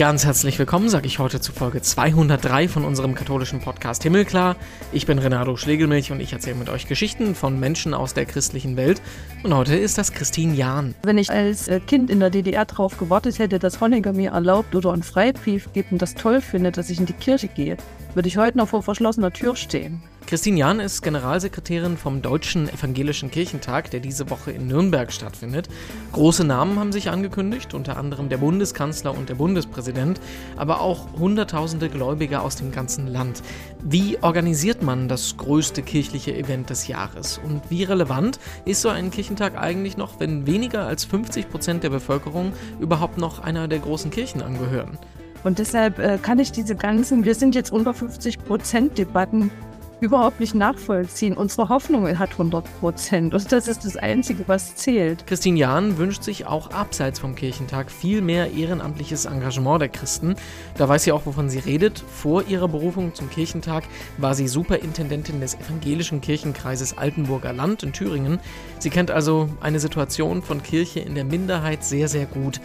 Ganz herzlich willkommen, sage ich heute zu Folge 203 von unserem katholischen Podcast Himmelklar. Ich bin Renato Schlegelmilch und ich erzähle mit euch Geschichten von Menschen aus der christlichen Welt. Und heute ist das Christine Jahn. Wenn ich als äh, Kind in der DDR darauf gewartet hätte, dass Honecker mir erlaubt oder einen Freibrief gibt und das toll findet, dass ich in die Kirche gehe, würde ich heute noch vor verschlossener Tür stehen. Christine Jahn ist Generalsekretärin vom Deutschen Evangelischen Kirchentag, der diese Woche in Nürnberg stattfindet. Große Namen haben sich angekündigt, unter anderem der Bundeskanzler und der Bundespräsident, aber auch Hunderttausende Gläubige aus dem ganzen Land. Wie organisiert man das größte kirchliche Event des Jahres? Und wie relevant ist so ein Kirchentag eigentlich noch, wenn weniger als 50 Prozent der Bevölkerung überhaupt noch einer der großen Kirchen angehören? Und deshalb äh, kann ich diese ganzen, wir sind jetzt unter 50 Prozent Debatten überhaupt nicht nachvollziehen. Unsere Hoffnung hat 100 Prozent und das ist das Einzige, was zählt. Christine Jahn wünscht sich auch abseits vom Kirchentag viel mehr ehrenamtliches Engagement der Christen. Da weiß sie auch, wovon sie redet. Vor ihrer Berufung zum Kirchentag war sie Superintendentin des evangelischen Kirchenkreises Altenburger Land in Thüringen. Sie kennt also eine Situation von Kirche in der Minderheit sehr, sehr gut.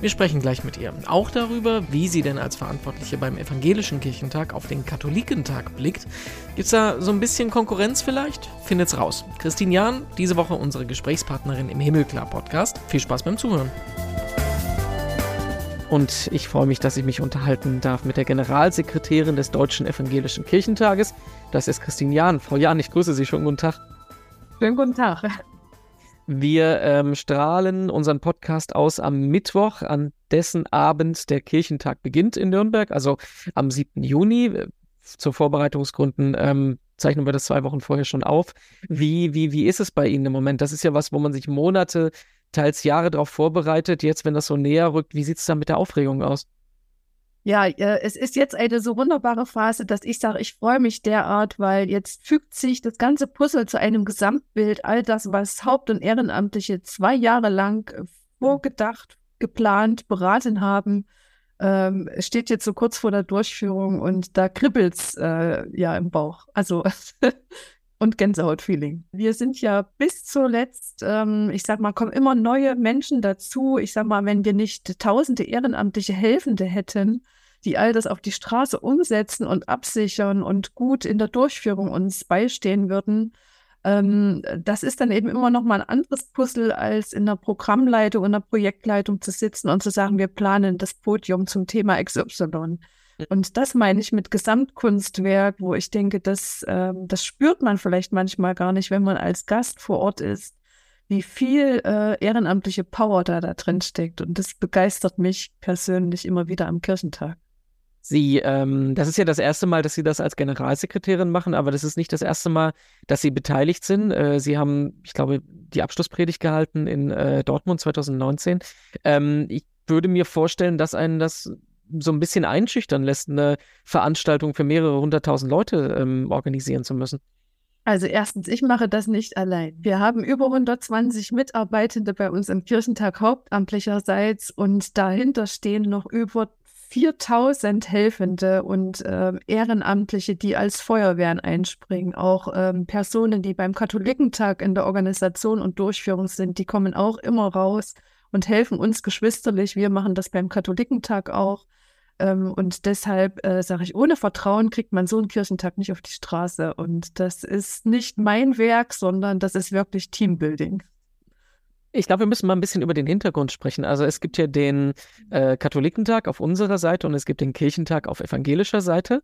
Wir sprechen gleich mit ihr. Auch darüber, wie sie denn als Verantwortliche beim Evangelischen Kirchentag auf den Katholikentag blickt. Gibt's da so ein bisschen Konkurrenz vielleicht? Findet's raus. Christine Jahn, diese Woche unsere Gesprächspartnerin im Himmelklar-Podcast. Viel Spaß beim Zuhören. Und ich freue mich, dass ich mich unterhalten darf mit der Generalsekretärin des Deutschen Evangelischen Kirchentages. Das ist Christine Jahn. Frau Jahn, ich grüße Sie. Schönen guten Tag. Schönen guten Tag. Wir ähm, strahlen unseren Podcast aus am Mittwoch, an dessen Abend der Kirchentag beginnt in Nürnberg, also am 7. Juni. Zu Vorbereitungsgründen ähm, zeichnen wir das zwei Wochen vorher schon auf. Wie, wie, wie ist es bei Ihnen im Moment? Das ist ja was, wo man sich Monate, teils Jahre darauf vorbereitet. Jetzt, wenn das so näher rückt, wie sieht es da mit der Aufregung aus? Ja, äh, es ist jetzt eine so wunderbare Phase, dass ich sage, ich freue mich derart, weil jetzt fügt sich das ganze Puzzle zu einem Gesamtbild. All das, was Haupt- und Ehrenamtliche zwei Jahre lang äh, vorgedacht, geplant, beraten haben, ähm, steht jetzt so kurz vor der Durchführung und da kribbelt's äh, ja im Bauch. Also und Gänsehaut-Feeling. Wir sind ja bis zuletzt, ähm, ich sag mal, kommen immer neue Menschen dazu. Ich sag mal, wenn wir nicht tausende ehrenamtliche Helfende hätten, die all das auf die Straße umsetzen und absichern und gut in der Durchführung uns beistehen würden. Ähm, das ist dann eben immer noch mal ein anderes Puzzle, als in der Programmleitung, in der Projektleitung zu sitzen und zu sagen, wir planen das Podium zum Thema XY. Und das meine ich mit Gesamtkunstwerk, wo ich denke, das, ähm, das spürt man vielleicht manchmal gar nicht, wenn man als Gast vor Ort ist, wie viel äh, ehrenamtliche Power da, da drin steckt. Und das begeistert mich persönlich immer wieder am Kirchentag. Sie, ähm, das ist ja das erste Mal, dass Sie das als Generalsekretärin machen, aber das ist nicht das erste Mal, dass Sie beteiligt sind. Äh, Sie haben, ich glaube, die Abschlusspredigt gehalten in äh, Dortmund 2019. Ähm, ich würde mir vorstellen, dass einen das so ein bisschen einschüchtern lässt, eine Veranstaltung für mehrere hunderttausend Leute ähm, organisieren zu müssen. Also erstens, ich mache das nicht allein. Wir haben über 120 Mitarbeitende bei uns im Kirchentag hauptamtlicherseits und dahinter stehen noch über 4000 Helfende und äh, Ehrenamtliche, die als Feuerwehren einspringen. Auch ähm, Personen, die beim Katholikentag in der Organisation und Durchführung sind, die kommen auch immer raus und helfen uns geschwisterlich. Wir machen das beim Katholikentag auch. Ähm, und deshalb äh, sage ich, ohne Vertrauen kriegt man so einen Kirchentag nicht auf die Straße. Und das ist nicht mein Werk, sondern das ist wirklich Teambuilding. Ich glaube, wir müssen mal ein bisschen über den Hintergrund sprechen. Also es gibt ja den äh, Katholikentag auf unserer Seite und es gibt den Kirchentag auf evangelischer Seite.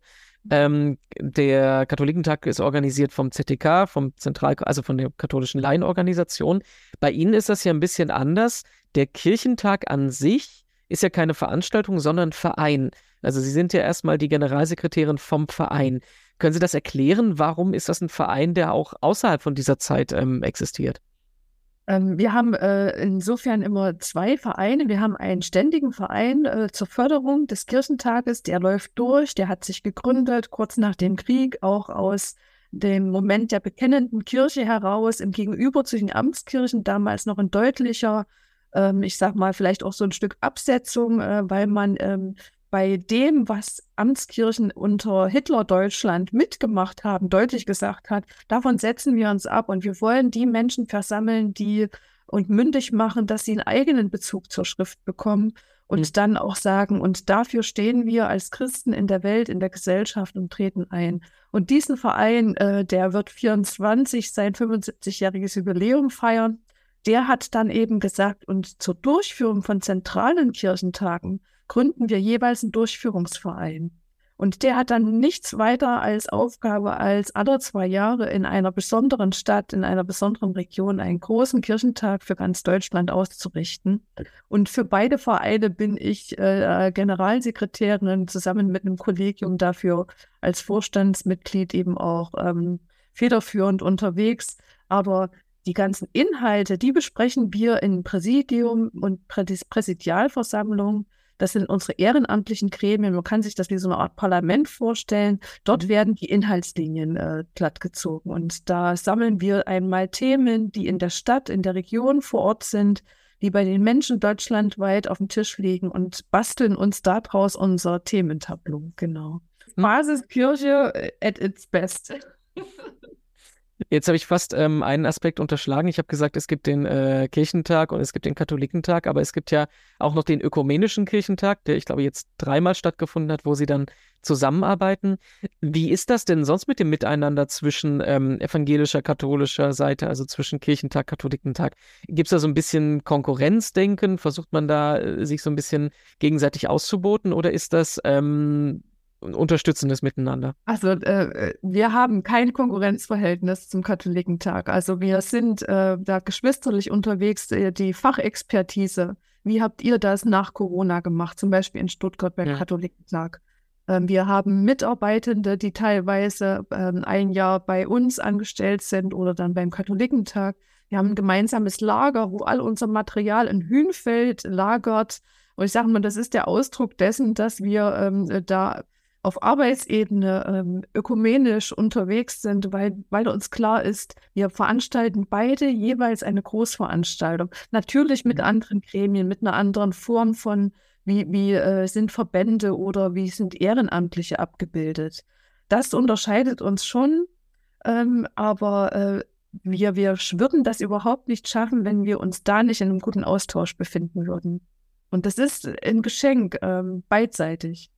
Ähm, der Katholikentag ist organisiert vom ZTK, vom Zentral, also von der katholischen Laienorganisation. Bei Ihnen ist das ja ein bisschen anders. Der Kirchentag an sich ist ja keine Veranstaltung, sondern Verein. Also Sie sind ja erstmal die Generalsekretärin vom Verein. Können Sie das erklären? Warum ist das ein Verein, der auch außerhalb von dieser Zeit ähm, existiert? Ähm, wir haben äh, insofern immer zwei Vereine. Wir haben einen ständigen Verein äh, zur Förderung des Kirchentages, der läuft durch, der hat sich gegründet kurz nach dem Krieg, auch aus dem Moment der bekennenden Kirche heraus, im Gegenüber zu den Amtskirchen, damals noch ein deutlicher, ähm, ich sag mal, vielleicht auch so ein Stück Absetzung, äh, weil man ähm, bei dem, was Amtskirchen unter Hitler-Deutschland mitgemacht haben, deutlich gesagt hat, davon setzen wir uns ab und wir wollen die Menschen versammeln, die und mündig machen, dass sie einen eigenen Bezug zur Schrift bekommen. und mhm. dann auch sagen, und dafür stehen wir als Christen in der Welt, in der Gesellschaft und treten ein. Und diesen Verein, äh, der wird 24 sein 75-jähriges Jubiläum feiern. Der hat dann eben gesagt, und zur Durchführung von zentralen Kirchentagen gründen wir jeweils einen Durchführungsverein. Und der hat dann nichts weiter als Aufgabe, als alle zwei Jahre in einer besonderen Stadt, in einer besonderen Region einen großen Kirchentag für ganz Deutschland auszurichten. Und für beide Vereine bin ich äh, Generalsekretärin zusammen mit einem Kollegium dafür als Vorstandsmitglied eben auch ähm, federführend unterwegs. Aber die ganzen Inhalte, die besprechen wir in Präsidium und Präsidialversammlung das sind unsere ehrenamtlichen Gremien. Man kann sich das wie so eine Art Parlament vorstellen. Dort mhm. werden die Inhaltslinien äh, glattgezogen. Und da sammeln wir einmal Themen, die in der Stadt, in der Region vor Ort sind, die bei den Menschen deutschlandweit auf dem Tisch liegen und basteln uns daraus unser Thementableau. Genau. Mhm. Basiskirche at its best. Jetzt habe ich fast ähm, einen Aspekt unterschlagen. Ich habe gesagt, es gibt den äh, Kirchentag und es gibt den Katholikentag, aber es gibt ja auch noch den ökumenischen Kirchentag, der ich glaube jetzt dreimal stattgefunden hat, wo sie dann zusammenarbeiten. Wie ist das denn sonst mit dem Miteinander zwischen ähm, evangelischer, katholischer Seite, also zwischen Kirchentag, Katholikentag? Gibt es da so ein bisschen Konkurrenzdenken? Versucht man da äh, sich so ein bisschen gegenseitig auszuboten oder ist das ähm, unterstützendes Miteinander? Also äh, wir haben kein Konkurrenzverhältnis zum Katholikentag. Also wir sind äh, da geschwisterlich unterwegs, äh, die Fachexpertise. Wie habt ihr das nach Corona gemacht, zum Beispiel in Stuttgart beim ja. Katholikentag? Ähm, wir haben Mitarbeitende, die teilweise ähm, ein Jahr bei uns angestellt sind oder dann beim Katholikentag. Wir haben ein gemeinsames Lager, wo all unser Material in Hünfeld lagert. Und ich sage mal, das ist der Ausdruck dessen, dass wir ähm, da auf Arbeitsebene ähm, ökumenisch unterwegs sind, weil, weil uns klar ist, wir veranstalten beide jeweils eine Großveranstaltung. Natürlich mit mhm. anderen Gremien, mit einer anderen Form von, wie, wie äh, sind Verbände oder wie sind Ehrenamtliche abgebildet. Das unterscheidet uns schon, ähm, aber äh, wir, wir würden das überhaupt nicht schaffen, wenn wir uns da nicht in einem guten Austausch befinden würden. Und das ist ein Geschenk, ähm, beidseitig.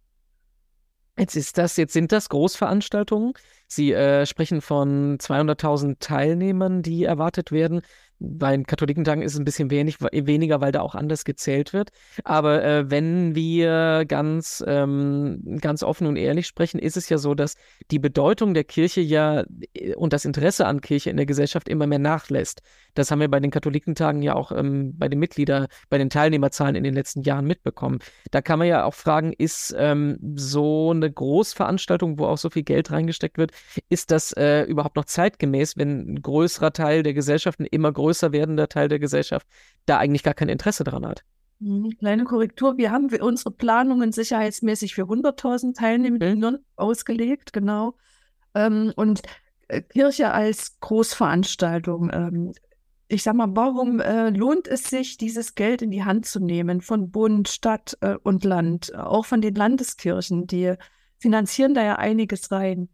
Jetzt ist das, jetzt sind das Großveranstaltungen. Sie äh, sprechen von 200.000 Teilnehmern, die erwartet werden. Bei den Katholikentagen ist es ein bisschen wenig, weniger, weil da auch anders gezählt wird. Aber äh, wenn wir ganz, ähm, ganz offen und ehrlich sprechen, ist es ja so, dass die Bedeutung der Kirche ja äh, und das Interesse an Kirche in der Gesellschaft immer mehr nachlässt. Das haben wir bei den Katholikentagen ja auch ähm, bei den Mitglieder, bei den Teilnehmerzahlen in den letzten Jahren mitbekommen. Da kann man ja auch fragen, ist ähm, so eine Großveranstaltung, wo auch so viel Geld reingesteckt wird, ist das äh, überhaupt noch zeitgemäß, wenn ein größerer Teil der Gesellschaft, ein immer größer werdender Teil der Gesellschaft, da eigentlich gar kein Interesse daran hat? Mhm, kleine Korrektur. Wir haben unsere Planungen sicherheitsmäßig für 100.000 Teilnehmer mhm. ausgelegt, genau. Ähm, und äh, Kirche als Großveranstaltung. Ähm, ich sag mal, warum äh, lohnt es sich, dieses Geld in die Hand zu nehmen von Bund, Stadt äh, und Land, auch von den Landeskirchen, die finanzieren da ja einiges rein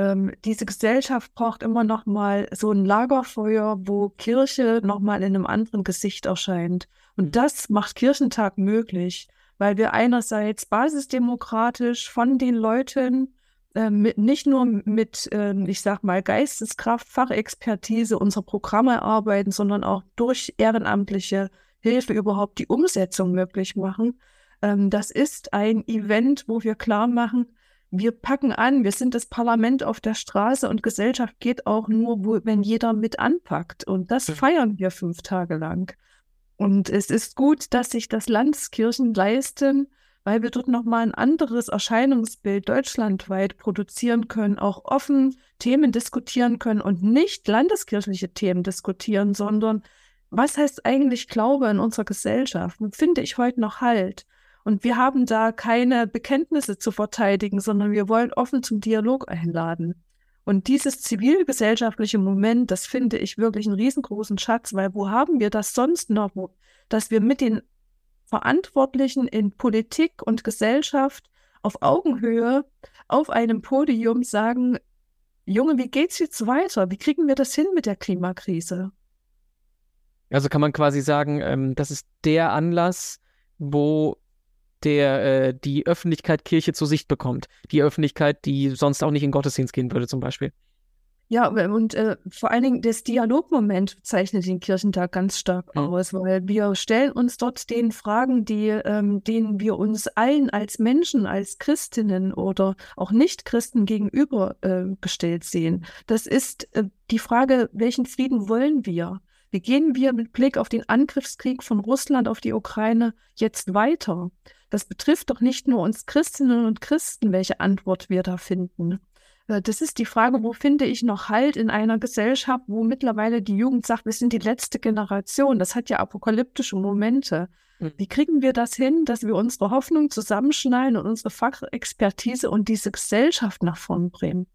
ähm, diese Gesellschaft braucht immer noch mal so ein Lagerfeuer, wo Kirche noch mal in einem anderen Gesicht erscheint. Und mhm. das macht Kirchentag möglich, weil wir einerseits basisdemokratisch von den Leuten äh, mit, nicht nur mit, äh, ich sag mal, Geisteskraft, Fachexpertise unsere Programme arbeiten, sondern auch durch ehrenamtliche Hilfe überhaupt die Umsetzung möglich machen. Ähm, das ist ein Event, wo wir klar machen, wir packen an, wir sind das Parlament auf der Straße und Gesellschaft geht auch nur, wo, wenn jeder mit anpackt. Und das feiern wir fünf Tage lang. Und es ist gut, dass sich das Landeskirchen leisten, weil wir dort nochmal ein anderes Erscheinungsbild deutschlandweit produzieren können, auch offen Themen diskutieren können und nicht landeskirchliche Themen diskutieren, sondern was heißt eigentlich Glaube in unserer Gesellschaft? Finde ich heute noch Halt? Und wir haben da keine Bekenntnisse zu verteidigen, sondern wir wollen offen zum Dialog einladen. Und dieses zivilgesellschaftliche Moment, das finde ich wirklich einen riesengroßen Schatz, weil wo haben wir das sonst noch, dass wir mit den Verantwortlichen in Politik und Gesellschaft auf Augenhöhe auf einem Podium sagen, Junge, wie geht's jetzt weiter? Wie kriegen wir das hin mit der Klimakrise? Also kann man quasi sagen, ähm, das ist der Anlass, wo der äh, die Öffentlichkeit Kirche zu Sicht bekommt. Die Öffentlichkeit, die sonst auch nicht in Gottesdienst gehen würde, zum Beispiel. Ja, und äh, vor allen Dingen das Dialogmoment zeichnet den Kirchentag ganz stark mhm. aus, weil wir stellen uns dort den Fragen, die, ähm, denen wir uns allen als Menschen, als Christinnen oder auch Nicht-Christen gegenüber äh, gestellt sehen. Das ist äh, die Frage, welchen Frieden wollen wir? Wie gehen wir mit Blick auf den Angriffskrieg von Russland auf die Ukraine jetzt weiter? Das betrifft doch nicht nur uns Christinnen und Christen, welche Antwort wir da finden. Äh, das ist die Frage, wo finde ich noch Halt in einer Gesellschaft, wo mittlerweile die Jugend sagt, wir sind die letzte Generation. Das hat ja apokalyptische Momente. Hm. Wie kriegen wir das hin, dass wir unsere Hoffnung zusammenschneiden und unsere Fachexpertise und diese Gesellschaft nach vorn bringen?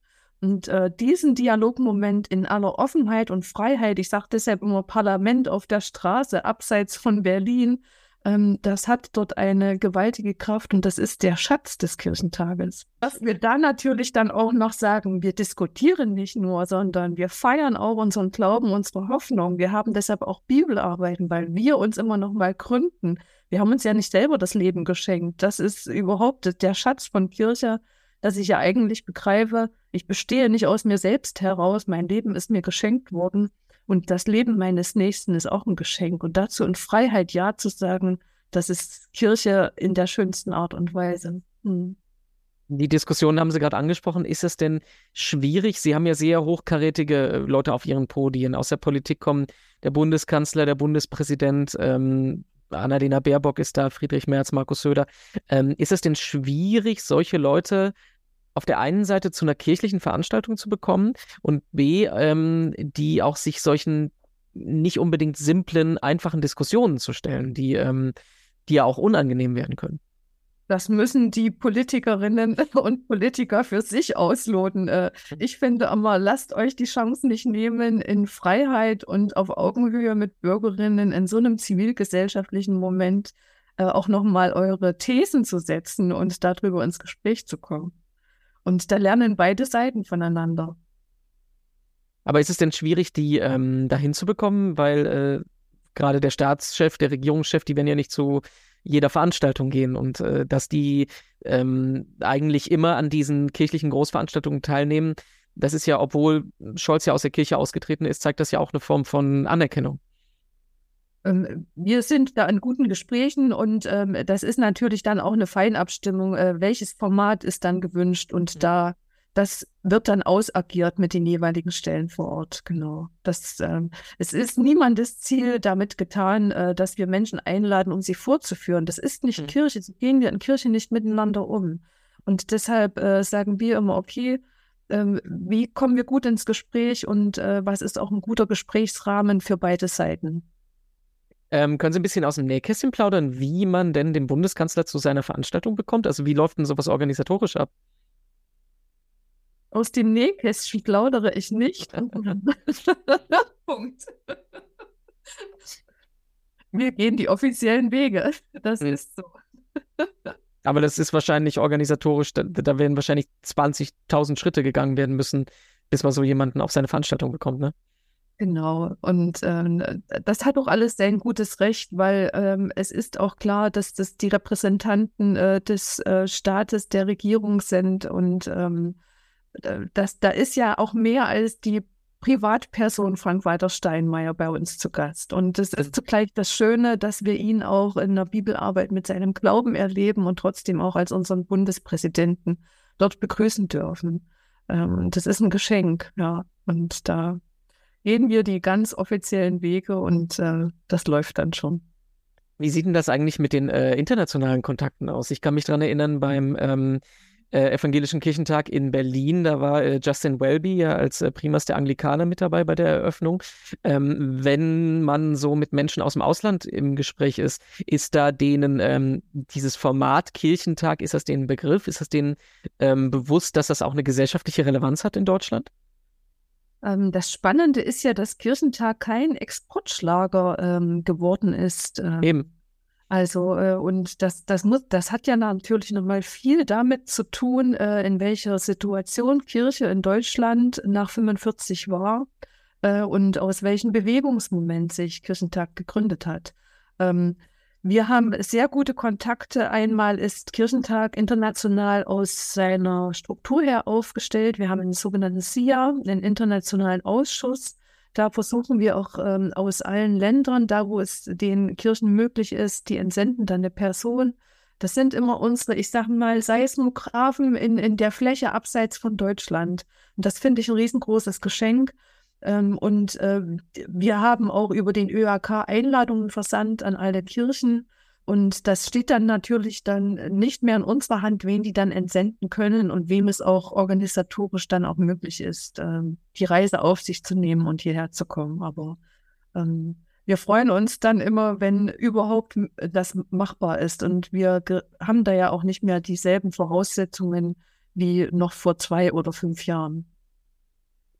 Und äh, diesen Dialogmoment in aller Offenheit und Freiheit, ich sage deshalb immer Parlament auf der Straße, abseits von Berlin, ähm, das hat dort eine gewaltige Kraft und das ist der Schatz des Kirchentages. Was wir da natürlich dann auch noch sagen, wir diskutieren nicht nur, sondern wir feiern auch unseren Glauben, unsere Hoffnung. Wir haben deshalb auch Bibelarbeiten, weil wir uns immer noch mal gründen. Wir haben uns ja nicht selber das Leben geschenkt. Das ist überhaupt der Schatz von Kirche, dass ich ja eigentlich begreife, ich bestehe nicht aus mir selbst heraus, mein Leben ist mir geschenkt worden und das Leben meines Nächsten ist auch ein Geschenk. Und dazu in Freiheit Ja zu sagen, das ist Kirche in der schönsten Art und Weise. Hm. Die Diskussion haben Sie gerade angesprochen. Ist es denn schwierig? Sie haben ja sehr hochkarätige äh, Leute auf Ihren Podien. Aus der Politik kommen der Bundeskanzler, der Bundespräsident, ähm, Annalena Baerbock ist da, Friedrich Merz, Markus Söder. Ähm, ist es denn schwierig, solche Leute auf der einen Seite zu einer kirchlichen Veranstaltung zu bekommen und B, ähm, die auch sich solchen nicht unbedingt simplen, einfachen Diskussionen zu stellen, die, ähm, die ja auch unangenehm werden können. Das müssen die Politikerinnen und Politiker für sich ausloten. Äh, ich finde immer, lasst euch die Chance nicht nehmen, in Freiheit und auf Augenhöhe mit Bürgerinnen in so einem zivilgesellschaftlichen Moment äh, auch nochmal eure Thesen zu setzen und darüber ins Gespräch zu kommen. Und da lernen beide Seiten voneinander. Aber ist es denn schwierig, die ähm, dahin zu bekommen? Weil äh, gerade der Staatschef, der Regierungschef, die werden ja nicht zu jeder Veranstaltung gehen und äh, dass die ähm, eigentlich immer an diesen kirchlichen Großveranstaltungen teilnehmen, das ist ja, obwohl Scholz ja aus der Kirche ausgetreten ist, zeigt das ja auch eine Form von Anerkennung. Ähm, wir sind da in guten Gesprächen und ähm, das ist natürlich dann auch eine Feinabstimmung, äh, welches Format ist dann gewünscht und mhm. da das wird dann ausagiert mit den jeweiligen Stellen vor Ort. Genau. Das, ähm, es ist niemandes Ziel damit getan, äh, dass wir Menschen einladen, um sie vorzuführen. Das ist nicht mhm. Kirche. So gehen wir in Kirche nicht miteinander um. Und deshalb äh, sagen wir immer, okay, ähm, wie kommen wir gut ins Gespräch und äh, was ist auch ein guter Gesprächsrahmen für beide Seiten? Ähm, können Sie ein bisschen aus dem Nähkästchen plaudern, wie man denn den Bundeskanzler zu seiner Veranstaltung bekommt? Also wie läuft denn sowas organisatorisch ab? Aus dem Nähkästchen plaudere ich nicht. Punkt. Wir gehen die offiziellen Wege. Das hm. ist so. Aber das ist wahrscheinlich organisatorisch, da, da werden wahrscheinlich 20.000 Schritte gegangen werden müssen, bis man so jemanden auf seine Veranstaltung bekommt, ne? Genau. Und ähm, das hat auch alles sein gutes Recht, weil ähm, es ist auch klar, dass das die Repräsentanten äh, des äh, Staates, der Regierung sind. Und ähm, das, da ist ja auch mehr als die Privatperson Frank-Walter Steinmeier bei uns zu Gast. Und es ist zugleich das Schöne, dass wir ihn auch in der Bibelarbeit mit seinem Glauben erleben und trotzdem auch als unseren Bundespräsidenten dort begrüßen dürfen. Ähm, das ist ein Geschenk, ja. Und da gehen wir die ganz offiziellen Wege und äh, das läuft dann schon. Wie sieht denn das eigentlich mit den äh, internationalen Kontakten aus? Ich kann mich daran erinnern, beim ähm, äh, Evangelischen Kirchentag in Berlin, da war äh, Justin Welby ja als äh, Primas der Anglikaner mit dabei bei der Eröffnung. Ähm, wenn man so mit Menschen aus dem Ausland im Gespräch ist, ist da denen ähm, dieses Format Kirchentag, ist das denen Begriff? Ist das denen ähm, bewusst, dass das auch eine gesellschaftliche Relevanz hat in Deutschland? Ähm, das Spannende ist ja, dass Kirchentag kein Exportschlager ähm, geworden ist. Ähm, Eben. Also, äh, und das, das muss, das hat ja natürlich nochmal viel damit zu tun, äh, in welcher Situation Kirche in Deutschland nach 45 war äh, und aus welchem Bewegungsmoment sich Kirchentag gegründet hat. Ähm, Wir haben sehr gute Kontakte. Einmal ist Kirchentag international aus seiner Struktur her aufgestellt. Wir haben einen sogenannten SIA, einen internationalen Ausschuss. Da versuchen wir auch ähm, aus allen Ländern, da wo es den Kirchen möglich ist, die entsenden dann eine Person. Das sind immer unsere, ich sage mal, Seismographen in, in der Fläche abseits von Deutschland. Und das finde ich ein riesengroßes Geschenk. Ähm, und äh, wir haben auch über den ÖAK Einladungen versandt an alle Kirchen. Und das steht dann natürlich dann nicht mehr in unserer Hand, wen die dann entsenden können und wem es auch organisatorisch dann auch möglich ist, ähm, die Reise auf sich zu nehmen und hierher zu kommen. Aber ähm, wir freuen uns dann immer, wenn überhaupt das machbar ist. Und wir haben da ja auch nicht mehr dieselben Voraussetzungen wie noch vor zwei oder fünf Jahren.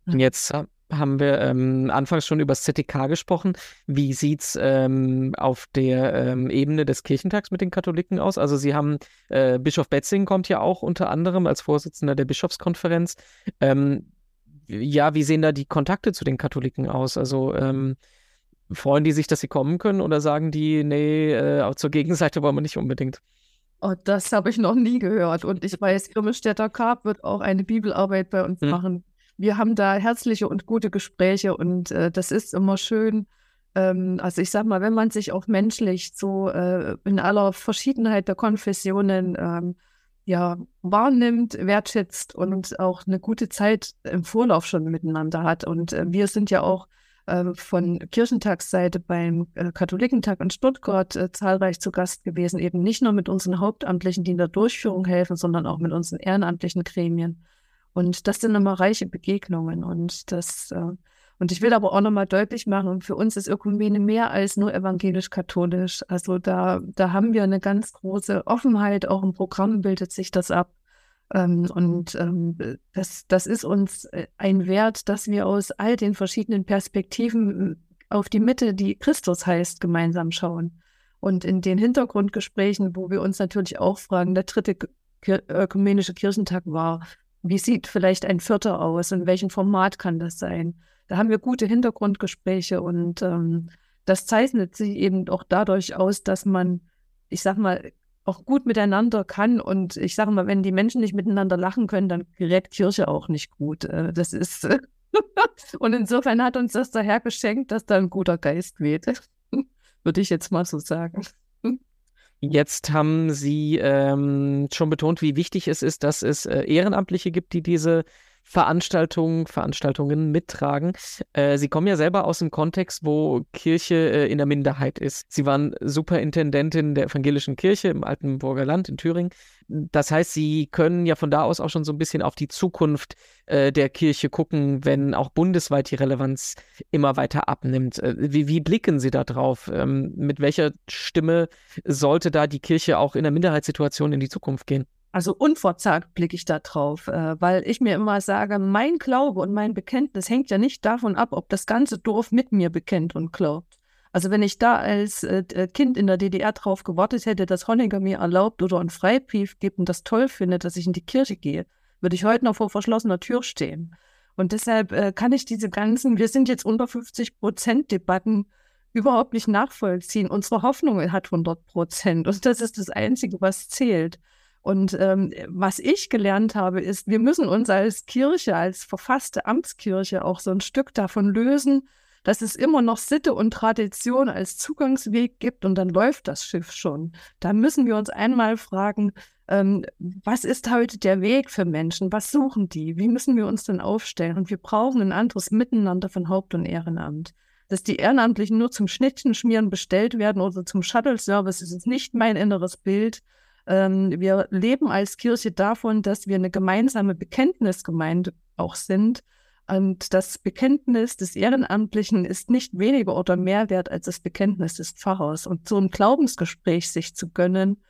Jetzt haben wir ähm, anfangs schon über das ZTK gesprochen. Wie sieht es ähm, auf der ähm, Ebene des Kirchentags mit den Katholiken aus? Also Sie haben, äh, Bischof Betzing kommt ja auch unter anderem als Vorsitzender der Bischofskonferenz. Ähm, ja, wie sehen da die Kontakte zu den Katholiken aus? Also ähm, freuen die sich, dass sie kommen können oder sagen die, nee, äh, zur Gegenseite wollen wir nicht unbedingt? Oh, das habe ich noch nie gehört. Und ich weiß, Irmestädter Karp wird auch eine Bibelarbeit bei uns hm. machen wir haben da herzliche und gute Gespräche und äh, das ist immer schön. Ähm, also ich sage mal, wenn man sich auch menschlich so äh, in aller Verschiedenheit der Konfessionen ähm, ja, wahrnimmt, wertschätzt und auch eine gute Zeit im Vorlauf schon miteinander hat. Und äh, wir sind ja auch äh, von Kirchentagsseite beim äh, Katholikentag in Stuttgart äh, zahlreich zu Gast gewesen, eben nicht nur mit unseren Hauptamtlichen, die in der Durchführung helfen, sondern auch mit unseren ehrenamtlichen Gremien. Und das sind immer reiche Begegnungen. Und das, äh, und ich will aber auch nochmal deutlich machen, für uns ist Ökumene mehr als nur evangelisch-katholisch. Also da, da haben wir eine ganz große Offenheit, auch im Programm bildet sich das ab. Ähm, und ähm, das, das ist uns äh, ein Wert, dass wir aus all den verschiedenen Perspektiven äh, auf die Mitte, die Christus heißt, gemeinsam schauen. Und in den Hintergrundgesprächen, wo wir uns natürlich auch fragen, der dritte ökumenische Kirchentag war, wie sieht vielleicht ein Vierter aus? In welchem Format kann das sein? Da haben wir gute Hintergrundgespräche und ähm, das zeichnet sich eben auch dadurch aus, dass man, ich sag mal, auch gut miteinander kann. Und ich sage mal, wenn die Menschen nicht miteinander lachen können, dann gerät Kirche auch nicht gut. Äh, das ist. und insofern hat uns das der Herr geschenkt, dass da ein guter Geist weht. Würde ich jetzt mal so sagen. Jetzt haben Sie ähm, schon betont, wie wichtig es ist, dass es äh, Ehrenamtliche gibt, die diese Veranstaltungen, Veranstaltungen mittragen. Äh, Sie kommen ja selber aus einem Kontext, wo Kirche äh, in der Minderheit ist. Sie waren Superintendentin der evangelischen Kirche im Altenburger Land in Thüringen. Das heißt, Sie können ja von da aus auch schon so ein bisschen auf die Zukunft äh, der Kirche gucken, wenn auch bundesweit die Relevanz immer weiter abnimmt. Äh, wie, wie, blicken Sie da drauf? Ähm, mit welcher Stimme sollte da die Kirche auch in der Minderheitssituation in die Zukunft gehen? Also unverzagt blicke ich da drauf, äh, weil ich mir immer sage, mein Glaube und mein Bekenntnis hängt ja nicht davon ab, ob das ganze Dorf mit mir bekennt und glaubt. Also wenn ich da als äh, äh Kind in der DDR drauf gewartet hätte, dass Honecker mir erlaubt oder einen Freibrief gibt und das toll findet, dass ich in die Kirche gehe, würde ich heute noch vor verschlossener Tür stehen. Und deshalb äh, kann ich diese ganzen, wir sind jetzt unter 50 Prozent Debatten überhaupt nicht nachvollziehen. Unsere Hoffnung hat 100 Prozent und das ist das Einzige, was zählt. Und ähm, was ich gelernt habe, ist, wir müssen uns als Kirche, als verfasste Amtskirche auch so ein Stück davon lösen, dass es immer noch Sitte und Tradition als Zugangsweg gibt und dann läuft das Schiff schon. Da müssen wir uns einmal fragen, ähm, was ist heute der Weg für Menschen? Was suchen die? Wie müssen wir uns denn aufstellen? Und wir brauchen ein anderes Miteinander von Haupt- und Ehrenamt. Dass die Ehrenamtlichen nur zum Schnittchenschmieren bestellt werden oder zum Shuttle-Service, ist nicht mein inneres Bild. Ähm, wir leben als Kirche davon, dass wir eine gemeinsame Bekenntnisgemeinde auch sind. Und das Bekenntnis des Ehrenamtlichen ist nicht weniger oder mehr wert als das Bekenntnis des Pfarrers. Und so ein Glaubensgespräch sich zu gönnen,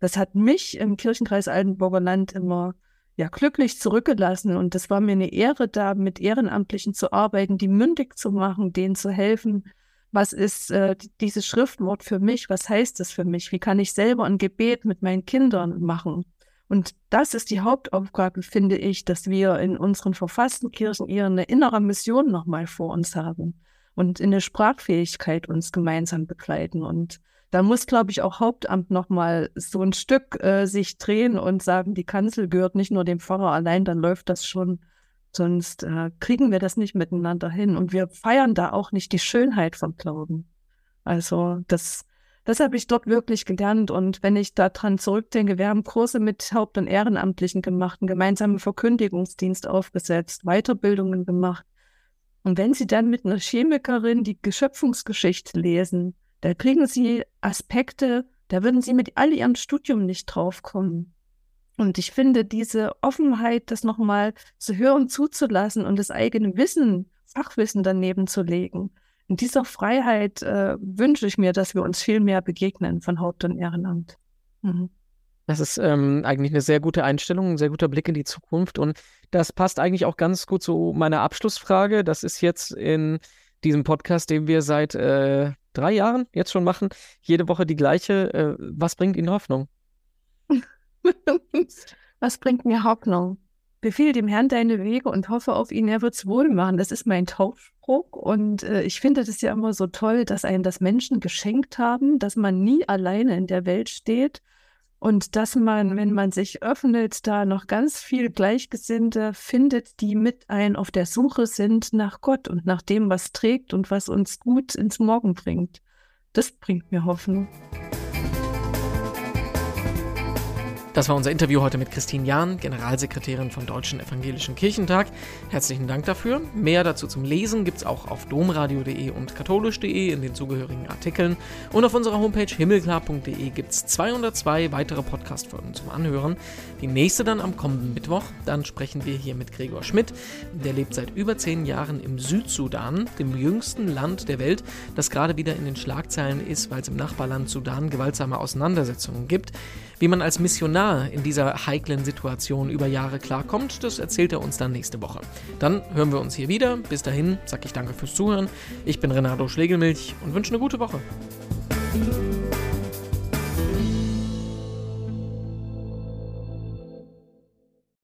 das hat mich im Kirchenkreis Altenburger Land immer ja, glücklich zurückgelassen. Und das war mir eine Ehre, da mit Ehrenamtlichen zu arbeiten, die mündig zu machen, denen zu helfen, was ist äh, dieses Schriftwort für mich, was heißt es für mich, wie kann ich selber ein Gebet mit meinen Kindern machen. Und das ist die Hauptaufgabe, finde ich, dass wir in unseren verfassten Kirchen eher eine innere Mission nochmal vor uns haben und in der Sprachfähigkeit uns gemeinsam begleiten. Und da muss, glaube ich, auch Hauptamt nochmal so ein Stück äh, sich drehen und sagen, die Kanzel gehört nicht nur dem Pfarrer allein, dann läuft das schon. Sonst äh, kriegen wir das nicht miteinander hin. Und wir feiern da auch nicht die Schönheit vom Glauben. Also das, das habe ich dort wirklich gelernt. Und wenn ich daran zurückdenke, wir haben Kurse mit Haupt- und Ehrenamtlichen gemacht, einen gemeinsamen Verkündigungsdienst aufgesetzt, Weiterbildungen gemacht. Und wenn Sie dann mit einer Chemikerin die Geschöpfungsgeschichte lesen, da kriegen Sie Aspekte, da würden Sie mit all Ihrem Studium nicht draufkommen. Und ich finde, diese Offenheit, das nochmal zu hören, zuzulassen und das eigene Wissen, Fachwissen daneben zu legen, in dieser Freiheit äh, wünsche ich mir, dass wir uns viel mehr begegnen von Haupt- und Ehrenamt. Mhm. Das ist ähm, eigentlich eine sehr gute Einstellung, ein sehr guter Blick in die Zukunft. Und das passt eigentlich auch ganz gut zu meiner Abschlussfrage. Das ist jetzt in diesem Podcast, den wir seit äh, drei Jahren jetzt schon machen, jede Woche die gleiche. Äh, was bringt Ihnen Hoffnung? was bringt mir Hoffnung? Befehle dem Herrn deine Wege und hoffe auf ihn, er wird's wohl machen. Das ist mein Taufspruch. Und äh, ich finde das ja immer so toll, dass einem das Menschen geschenkt haben, dass man nie alleine in der Welt steht und dass man, wenn man sich öffnet, da noch ganz viel Gleichgesinnte findet, die mit ein auf der Suche sind nach Gott und nach dem, was trägt und was uns gut ins Morgen bringt. Das bringt mir Hoffnung. Das war unser Interview heute mit Christine Jahn, Generalsekretärin vom Deutschen Evangelischen Kirchentag. Herzlichen Dank dafür. Mehr dazu zum Lesen gibt es auch auf domradio.de und katholisch.de in den zugehörigen Artikeln. Und auf unserer Homepage himmelklar.de gibt es 202 weitere Podcast-Folgen zum Anhören. Die nächste dann am kommenden Mittwoch. Dann sprechen wir hier mit Gregor Schmidt. Der lebt seit über zehn Jahren im Südsudan, dem jüngsten Land der Welt, das gerade wieder in den Schlagzeilen ist, weil es im Nachbarland Sudan gewaltsame Auseinandersetzungen gibt. Wie man als Missionar in dieser heiklen Situation über Jahre klarkommt, das erzählt er uns dann nächste Woche. Dann hören wir uns hier wieder. Bis dahin sage ich danke fürs Zuhören. Ich bin Renato Schlegelmilch und wünsche eine gute Woche.